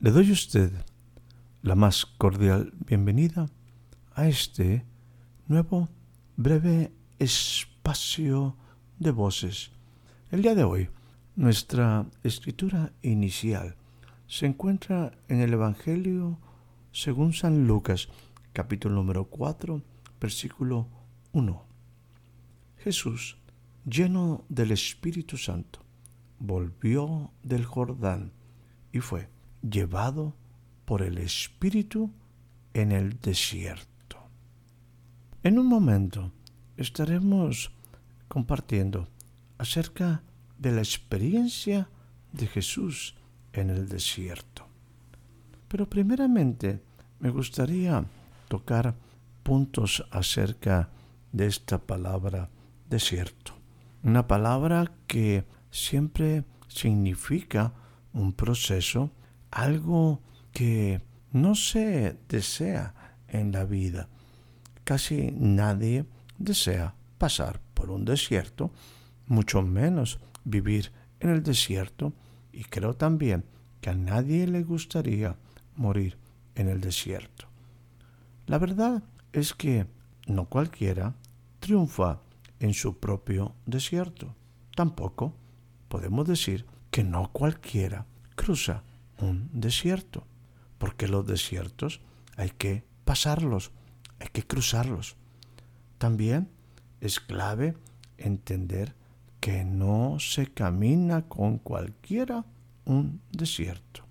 Le doy a usted la más cordial bienvenida a este nuevo breve espacio de voces. El día de hoy, nuestra escritura inicial se encuentra en el Evangelio según San Lucas, capítulo número 4, versículo 1. Jesús, lleno del Espíritu Santo, volvió del Jordán y fue llevado por el Espíritu en el desierto. En un momento estaremos compartiendo acerca de la experiencia de Jesús en el desierto. Pero primeramente me gustaría tocar puntos acerca de esta palabra desierto. Una palabra que siempre significa un proceso algo que no se desea en la vida. Casi nadie desea pasar por un desierto, mucho menos vivir en el desierto, y creo también que a nadie le gustaría morir en el desierto. La verdad es que no cualquiera triunfa en su propio desierto. Tampoco podemos decir que no cualquiera cruza un desierto, porque los desiertos hay que pasarlos, hay que cruzarlos. También es clave entender que no se camina con cualquiera un desierto.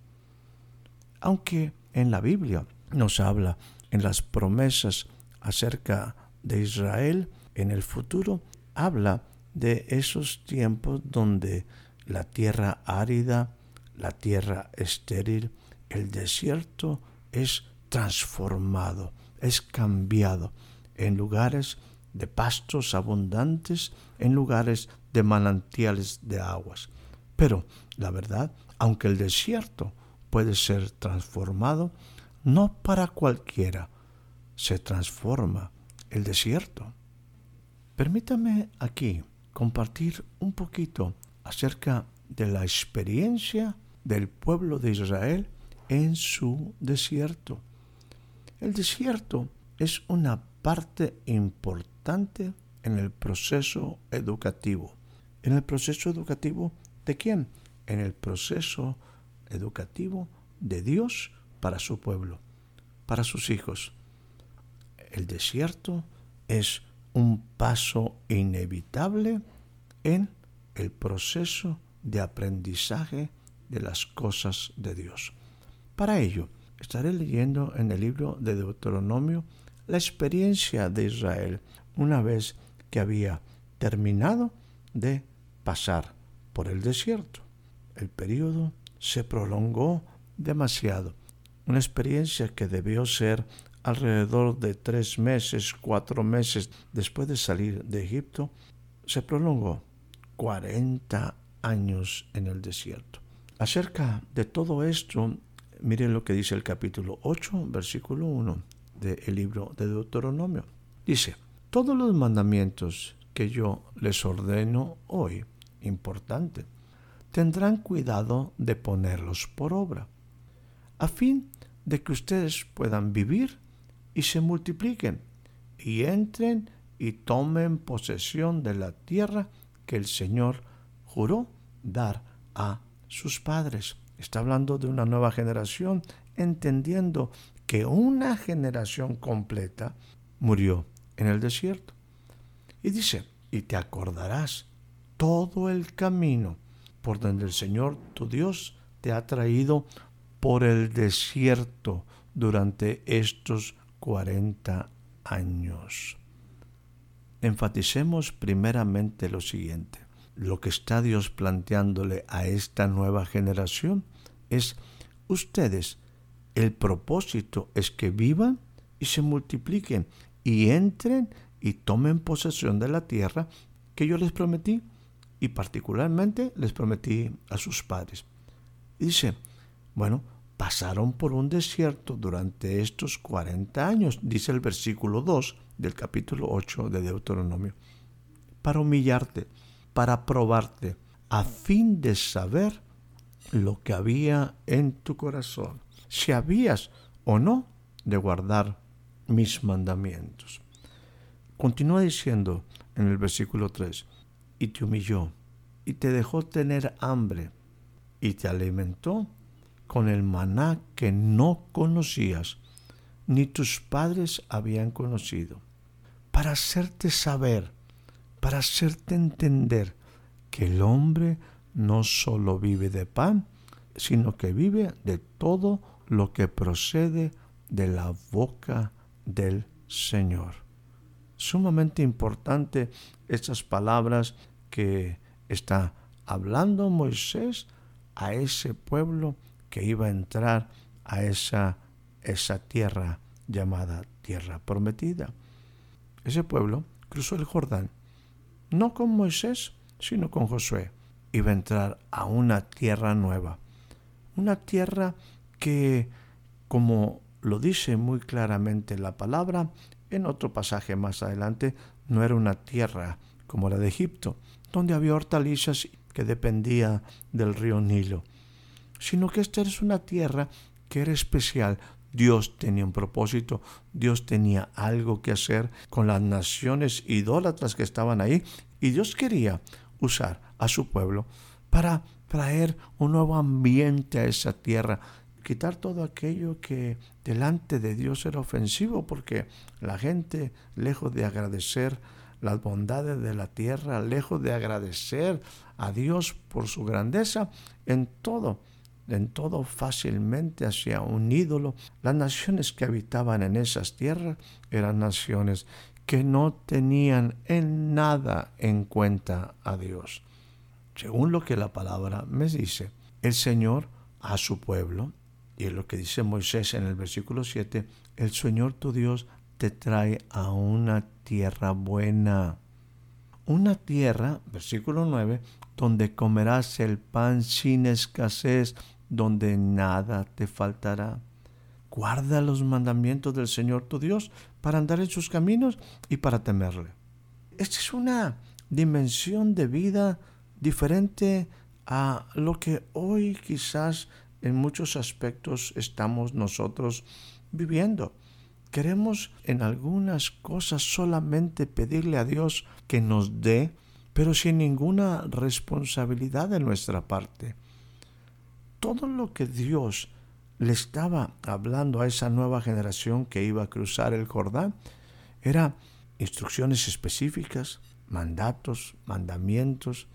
Aunque en la Biblia nos habla en las promesas acerca de Israel en el futuro, habla de esos tiempos donde la tierra árida la tierra estéril, el desierto es transformado, es cambiado en lugares de pastos abundantes, en lugares de manantiales de aguas. Pero la verdad, aunque el desierto puede ser transformado, no para cualquiera se transforma el desierto. Permítame aquí compartir un poquito acerca de la experiencia del pueblo de Israel en su desierto. El desierto es una parte importante en el proceso educativo. ¿En el proceso educativo de quién? En el proceso educativo de Dios para su pueblo, para sus hijos. El desierto es un paso inevitable en el proceso de aprendizaje de las cosas de Dios. Para ello, estaré leyendo en el libro de Deuteronomio la experiencia de Israel una vez que había terminado de pasar por el desierto. El periodo se prolongó demasiado. Una experiencia que debió ser alrededor de tres meses, cuatro meses después de salir de Egipto, se prolongó 40 años en el desierto. Acerca de todo esto, miren lo que dice el capítulo 8, versículo 1 del libro de Deuteronomio. Dice, todos los mandamientos que yo les ordeno hoy, importante, tendrán cuidado de ponerlos por obra, a fin de que ustedes puedan vivir y se multipliquen, y entren y tomen posesión de la tierra que el Señor juró dar a sus padres. Está hablando de una nueva generación, entendiendo que una generación completa murió en el desierto. Y dice, y te acordarás todo el camino por donde el Señor tu Dios te ha traído por el desierto durante estos 40 años. enfaticemos primeramente lo siguiente. Lo que está Dios planteándole a esta nueva generación es ustedes, el propósito es que vivan y se multipliquen y entren y tomen posesión de la tierra que yo les prometí y particularmente les prometí a sus padres. dice, bueno, pasaron por un desierto durante estos 40 años, dice el versículo 2 del capítulo 8 de Deuteronomio, para humillarte, para probarte, a fin de saber lo que había en tu corazón, si habías o no de guardar mis mandamientos. Continúa diciendo en el versículo 3, y te humilló, y te dejó tener hambre, y te alimentó con el maná que no conocías, ni tus padres habían conocido, para hacerte saber, para hacerte entender que el hombre no solo vive de pan, sino que vive de todo lo que procede de la boca del Señor. Sumamente importante estas palabras que está hablando Moisés a ese pueblo que iba a entrar a esa, esa tierra llamada tierra prometida. Ese pueblo cruzó el Jordán, no con Moisés, sino con Josué. Iba a entrar a una tierra nueva, una tierra que, como lo dice muy claramente la palabra, en otro pasaje más adelante, no era una tierra como la de Egipto, donde había hortalizas que dependía del río Nilo, sino que esta es una tierra que era especial. Dios tenía un propósito, Dios tenía algo que hacer con las naciones idólatras que estaban ahí y Dios quería usar a su pueblo para traer un nuevo ambiente a esa tierra, quitar todo aquello que delante de Dios era ofensivo, porque la gente, lejos de agradecer las bondades de la tierra, lejos de agradecer a Dios por su grandeza, en todo, en todo fácilmente hacia un ídolo. Las naciones que habitaban en esas tierras eran naciones que no tenían en nada en cuenta a Dios. Según lo que la palabra me dice, el Señor a su pueblo, y es lo que dice Moisés en el versículo 7, el Señor tu Dios te trae a una tierra buena. Una tierra, versículo 9, donde comerás el pan sin escasez, donde nada te faltará. Guarda los mandamientos del Señor tu Dios para andar en sus caminos y para temerle. Esta es una dimensión de vida diferente a lo que hoy quizás en muchos aspectos estamos nosotros viviendo. Queremos en algunas cosas solamente pedirle a Dios que nos dé, pero sin ninguna responsabilidad de nuestra parte. Todo lo que Dios le estaba hablando a esa nueva generación que iba a cruzar el Jordán era instrucciones específicas, mandatos, mandamientos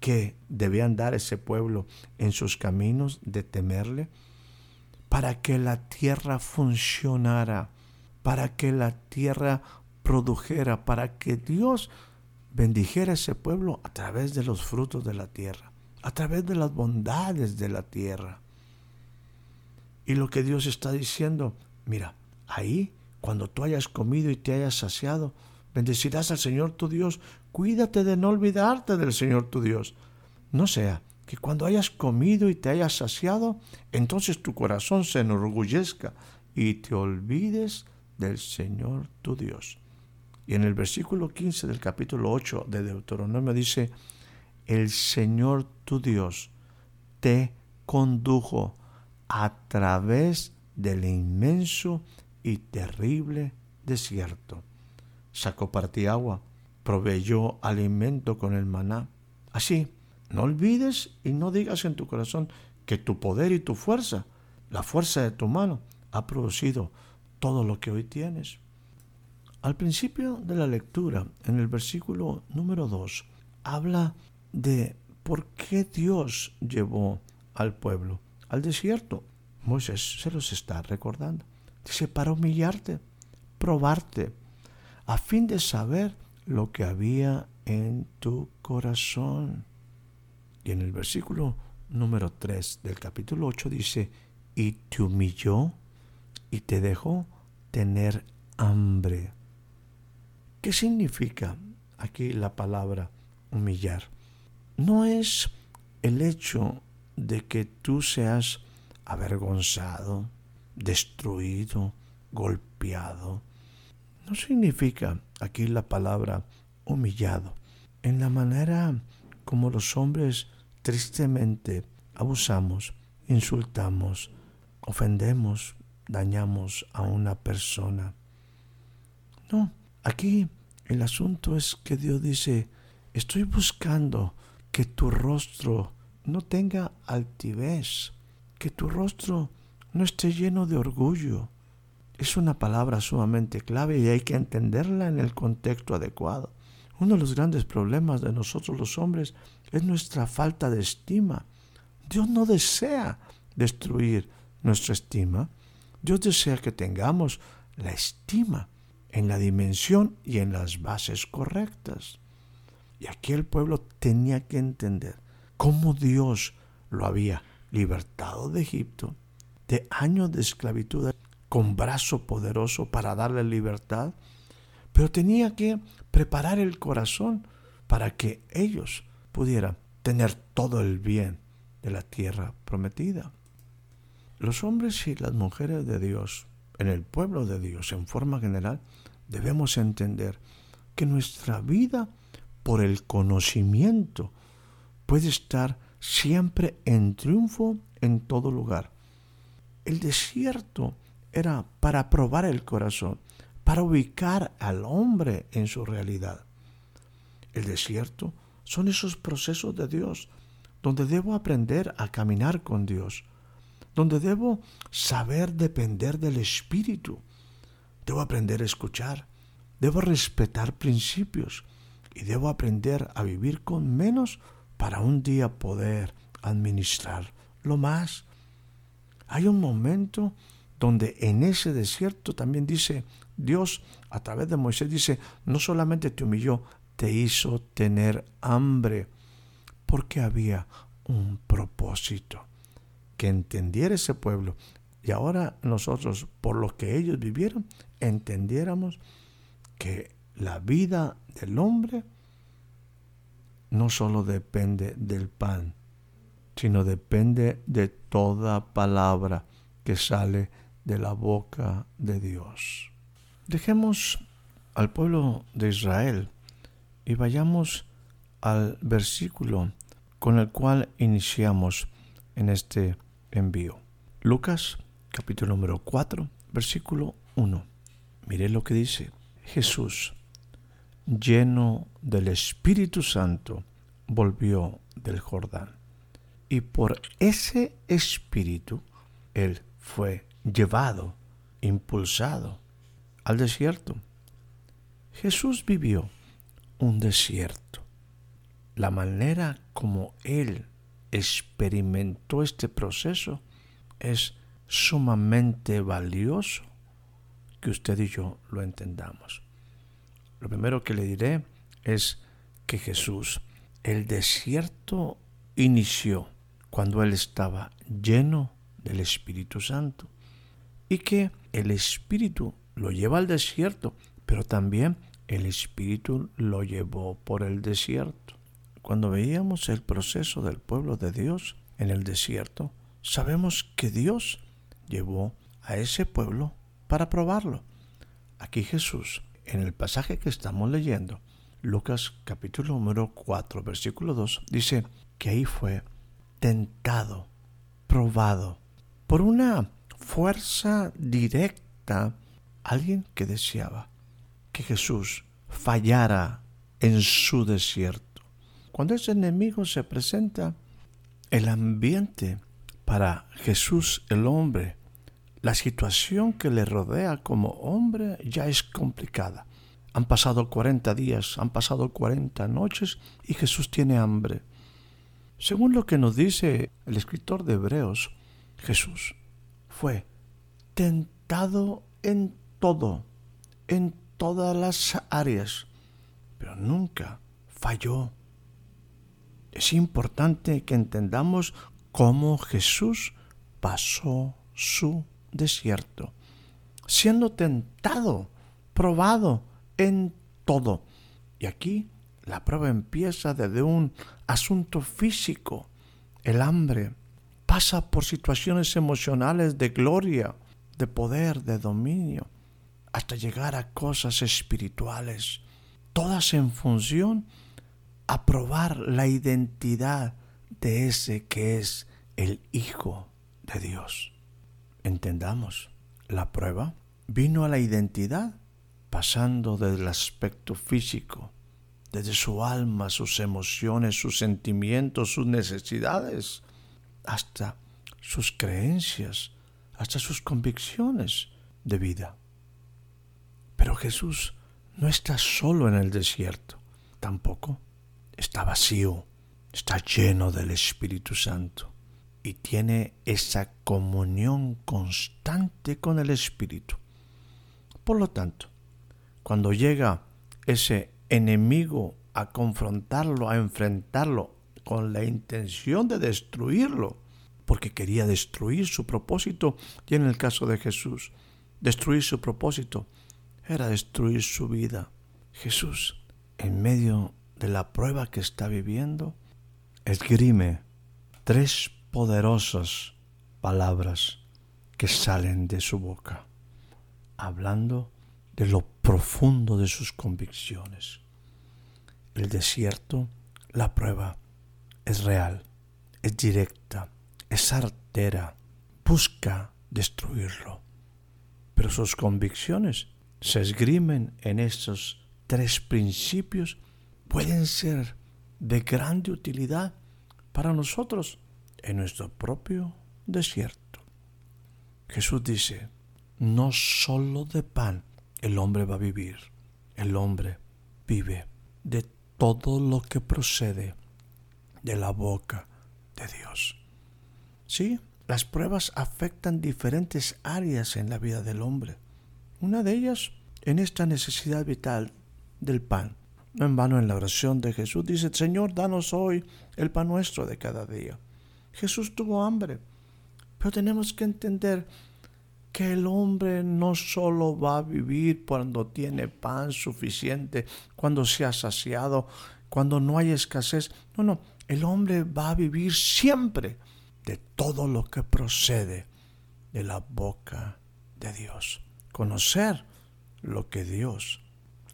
que debían dar ese pueblo en sus caminos de temerle, para que la tierra funcionara, para que la tierra produjera, para que Dios bendijera a ese pueblo a través de los frutos de la tierra, a través de las bondades de la tierra. Y lo que Dios está diciendo, mira, ahí, cuando tú hayas comido y te hayas saciado, bendecirás al Señor tu Dios. Cuídate de no olvidarte del Señor tu Dios. No sea que cuando hayas comido y te hayas saciado, entonces tu corazón se enorgullezca y te olvides del Señor tu Dios. Y en el versículo 15 del capítulo 8 de Deuteronomio dice, el Señor tu Dios te condujo a través del inmenso y terrible desierto. Sacó para ti agua, proveyó alimento con el maná. Así, no olvides y no digas en tu corazón que tu poder y tu fuerza, la fuerza de tu mano, ha producido todo lo que hoy tienes. Al principio de la lectura, en el versículo número 2, habla de por qué Dios llevó al pueblo al desierto. Moisés se los está recordando. Dice, para humillarte, probarte, a fin de saber lo que había en tu corazón. Y en el versículo número 3 del capítulo 8 dice, y te humilló y te dejó tener hambre. ¿Qué significa aquí la palabra humillar? No es el hecho de que tú seas avergonzado, destruido, golpeado. No significa aquí la palabra humillado. En la manera como los hombres tristemente abusamos, insultamos, ofendemos, dañamos a una persona. No, aquí el asunto es que Dios dice, estoy buscando que tu rostro no tenga altivez, que tu rostro no esté lleno de orgullo. Es una palabra sumamente clave y hay que entenderla en el contexto adecuado. Uno de los grandes problemas de nosotros los hombres es nuestra falta de estima. Dios no desea destruir nuestra estima. Dios desea que tengamos la estima en la dimensión y en las bases correctas. Y aquí el pueblo tenía que entender cómo Dios lo había libertado de Egipto, de años de esclavitud, con brazo poderoso para darle libertad, pero tenía que preparar el corazón para que ellos pudieran tener todo el bien de la tierra prometida. Los hombres y las mujeres de Dios, en el pueblo de Dios en forma general, debemos entender que nuestra vida por el conocimiento puede estar siempre en triunfo en todo lugar. El desierto era para probar el corazón, para ubicar al hombre en su realidad. El desierto son esos procesos de Dios donde debo aprender a caminar con Dios, donde debo saber depender del Espíritu, debo aprender a escuchar, debo respetar principios y debo aprender a vivir con menos para un día poder administrar lo más. Hay un momento donde en ese desierto también dice Dios a través de Moisés dice, no solamente te humilló, te hizo tener hambre, porque había un propósito, que entendiera ese pueblo. Y ahora nosotros, por lo que ellos vivieron, entendiéramos que la vida del hombre no solo depende del pan, sino depende de toda palabra que sale de la boca de Dios. Dejemos al pueblo de Israel y vayamos al versículo con el cual iniciamos en este envío. Lucas capítulo número 4, versículo 1. Mire lo que dice. Jesús, lleno del Espíritu Santo, volvió del Jordán. Y por ese Espíritu, Él fue llevado, impulsado al desierto. Jesús vivió un desierto. La manera como Él experimentó este proceso es sumamente valioso que usted y yo lo entendamos. Lo primero que le diré es que Jesús, el desierto inició cuando Él estaba lleno del Espíritu Santo y que el Espíritu lo lleva al desierto, pero también el Espíritu lo llevó por el desierto. Cuando veíamos el proceso del pueblo de Dios en el desierto, sabemos que Dios llevó a ese pueblo para probarlo. Aquí Jesús, en el pasaje que estamos leyendo, Lucas capítulo número 4, versículo 2, dice que ahí fue tentado, probado, por una fuerza directa, alguien que deseaba que Jesús fallara en su desierto. Cuando ese enemigo se presenta, el ambiente para Jesús el hombre la situación que le rodea como hombre ya es complicada. Han pasado 40 días, han pasado 40 noches y Jesús tiene hambre. Según lo que nos dice el escritor de Hebreos, Jesús fue tentado en todo, en todas las áreas, pero nunca falló. Es importante que entendamos cómo Jesús pasó su desierto, siendo tentado, probado en todo. Y aquí la prueba empieza desde un asunto físico, el hambre. Pasa por situaciones emocionales de gloria, de poder, de dominio, hasta llegar a cosas espirituales, todas en función a probar la identidad de ese que es el Hijo de Dios. Entendamos, la prueba vino a la identidad pasando del aspecto físico, desde su alma, sus emociones, sus sentimientos, sus necesidades, hasta sus creencias, hasta sus convicciones de vida. Pero Jesús no está solo en el desierto, tampoco está vacío, está lleno del Espíritu Santo y tiene esa comunión constante con el Espíritu. Por lo tanto, cuando llega ese enemigo a confrontarlo, a enfrentarlo con la intención de destruirlo, porque quería destruir su propósito, y en el caso de Jesús, destruir su propósito era destruir su vida. Jesús, en medio de la prueba que está viviendo, esgrime tres poderosas palabras que salen de su boca, hablando de lo profundo de sus convicciones. El desierto, la prueba, es real, es directa, es artera, busca destruirlo. Pero sus convicciones se esgrimen en estos tres principios pueden ser de grande utilidad para nosotros en nuestro propio desierto. Jesús dice, no solo de pan el hombre va a vivir, el hombre vive de todo lo que procede de la boca de Dios. Sí, las pruebas afectan diferentes áreas en la vida del hombre. Una de ellas en esta necesidad vital del pan. No en vano en la oración de Jesús dice, Señor, danos hoy el pan nuestro de cada día. Jesús tuvo hambre, pero tenemos que entender que el hombre no solo va a vivir cuando tiene pan suficiente, cuando se ha saciado, cuando no hay escasez. No, no, el hombre va a vivir siempre de todo lo que procede de la boca de Dios. Conocer lo que Dios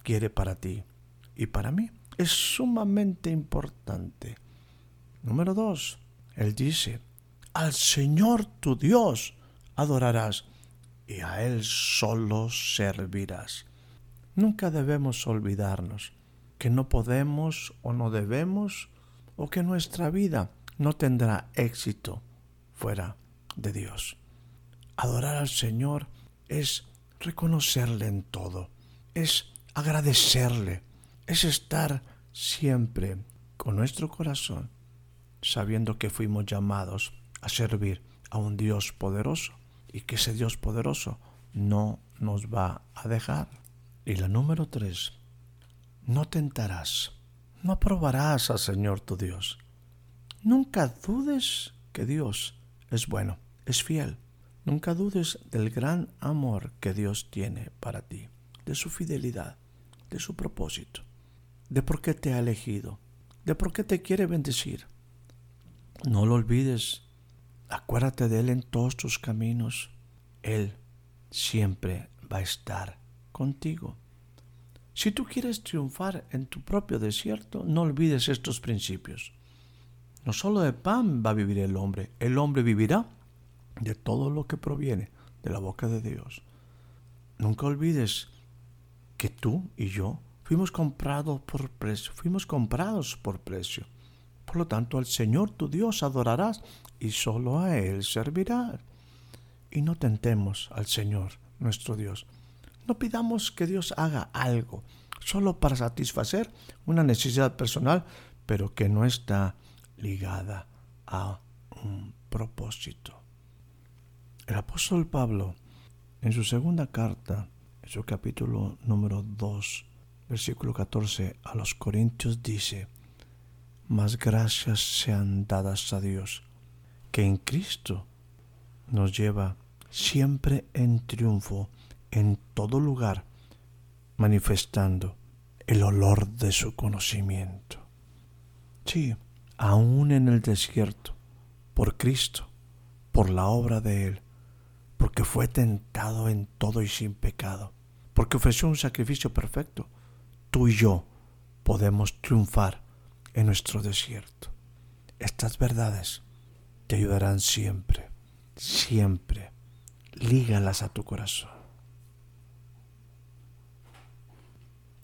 quiere para ti y para mí es sumamente importante. Número dos, Él dice, al Señor tu Dios adorarás y a Él solo servirás. Nunca debemos olvidarnos que no podemos o no debemos o que nuestra vida no tendrá éxito fuera de Dios. Adorar al Señor es reconocerle en todo, es agradecerle, es estar siempre con nuestro corazón sabiendo que fuimos llamados a servir a un Dios poderoso y que ese Dios poderoso no nos va a dejar. Y la número tres, no tentarás, no probarás al Señor tu Dios. Nunca dudes que Dios es bueno, es fiel. Nunca dudes del gran amor que Dios tiene para ti, de su fidelidad, de su propósito, de por qué te ha elegido, de por qué te quiere bendecir. No lo olvides, acuérdate de Él en todos tus caminos. Él siempre va a estar contigo. Si tú quieres triunfar en tu propio desierto, no olvides estos principios. No solo de pan va a vivir el hombre, el hombre vivirá de todo lo que proviene de la boca de Dios. Nunca olvides que tú y yo fuimos comprados por precio, fuimos comprados por precio. Por lo tanto, al Señor tu Dios adorarás y solo a Él servirás. Y no tentemos al Señor nuestro Dios. No pidamos que Dios haga algo solo para satisfacer una necesidad personal, pero que no está ligada a un propósito. El apóstol Pablo, en su segunda carta, en su capítulo número 2, versículo 14 a los Corintios dice, más gracias sean dadas a Dios, que en Cristo nos lleva siempre en triunfo en todo lugar, manifestando el olor de su conocimiento. Sí, aún en el desierto, por Cristo, por la obra de Él, porque fue tentado en todo y sin pecado, porque ofreció un sacrificio perfecto, tú y yo podemos triunfar en nuestro desierto. Estas verdades te ayudarán siempre, siempre. Lígalas a tu corazón.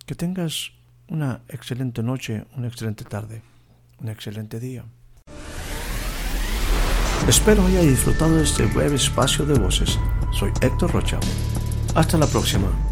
Que tengas una excelente noche, una excelente tarde, un excelente día. Espero haya disfrutado de este breve espacio de voces. Soy Héctor Rocha. Hasta la próxima.